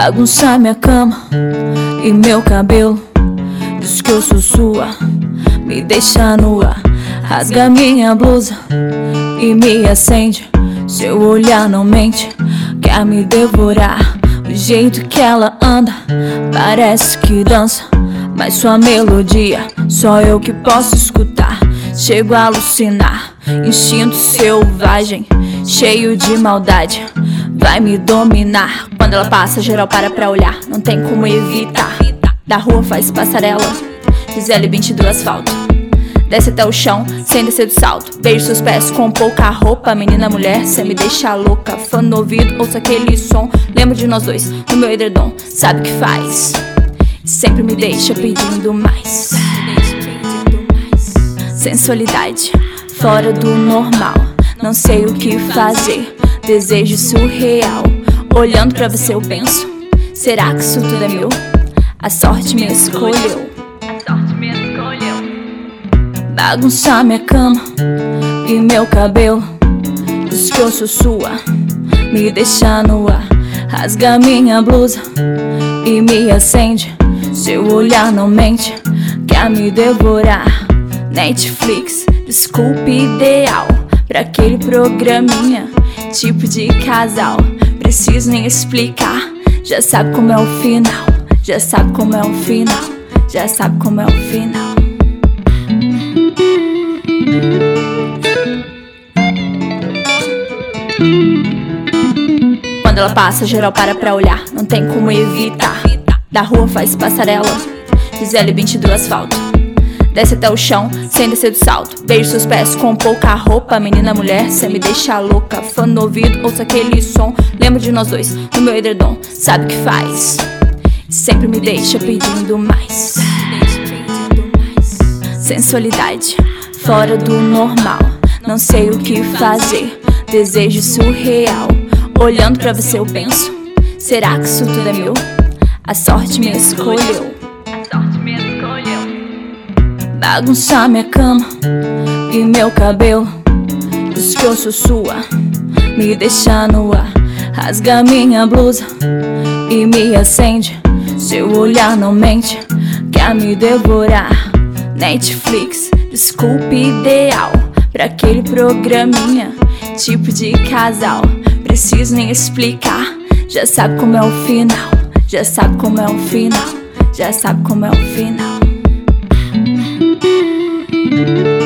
Bagunçar minha cama e meu cabelo. Diz que eu sou sua, me deixa nua. Rasga minha blusa e me acende. Seu olhar não mente, quer me devorar. O jeito que ela anda, parece que dança. Mas sua melodia, só eu que posso escutar. Chego a alucinar, instinto selvagem, cheio de maldade. Vai me dominar. Quando ela passa, geral para pra olhar. Não tem como evitar. Da rua faz passarela, Gisele 22 asfalto. Desce até o chão, sem descer do salto. Beijo seus pés com pouca roupa. Menina, mulher, cê me deixa louca. Fã no ouvido, ouça aquele som. Lembro de nós dois, no meu edredom. Sabe o que faz? Sempre me deixa pedindo mais. Sensualidade, fora do normal. Não sei o que fazer. Desejo surreal. Olhando pra você, eu penso: será que isso tudo é meu? A sorte me escolheu. Bagunçar minha cama e meu cabelo. Diz que eu sou sua, me deixa nua. Rasga minha blusa e me acende. Seu olhar não mente, quer me devorar. Netflix, desculpe ideal pra aquele programinha, tipo de casal. Preciso nem explicar, já sabe como é o final, já sabe como é o final, já sabe como é o final. Quando ela passa, geral para pra olhar, não tem como evitar. Da rua faz passarela, Gisele 22 asfalto. Desce até o chão, sem descer do salto. Beijo seus pés com pouca roupa. Menina, mulher, cê me deixa louca. Fã no ouvido, ouça aquele som. Lembro de nós dois, no meu edredom. Sabe o que faz? Sempre me deixa pedindo mais. Sensualidade, fora do normal. Não sei o que fazer. Desejo surreal. Olhando pra você, eu penso: será que isso tudo é meu? A sorte me escolheu. Bagunçar minha cama e meu cabelo. Diz que eu sou sua, me deixa nua. Rasga minha blusa e me acende. Seu olhar não mente, quer me devorar. Netflix, desculpe ideal pra aquele programinha, tipo de casal. Preciso nem explicar, já sabe como é o final, já sabe como é o final, já sabe como é o final. thank you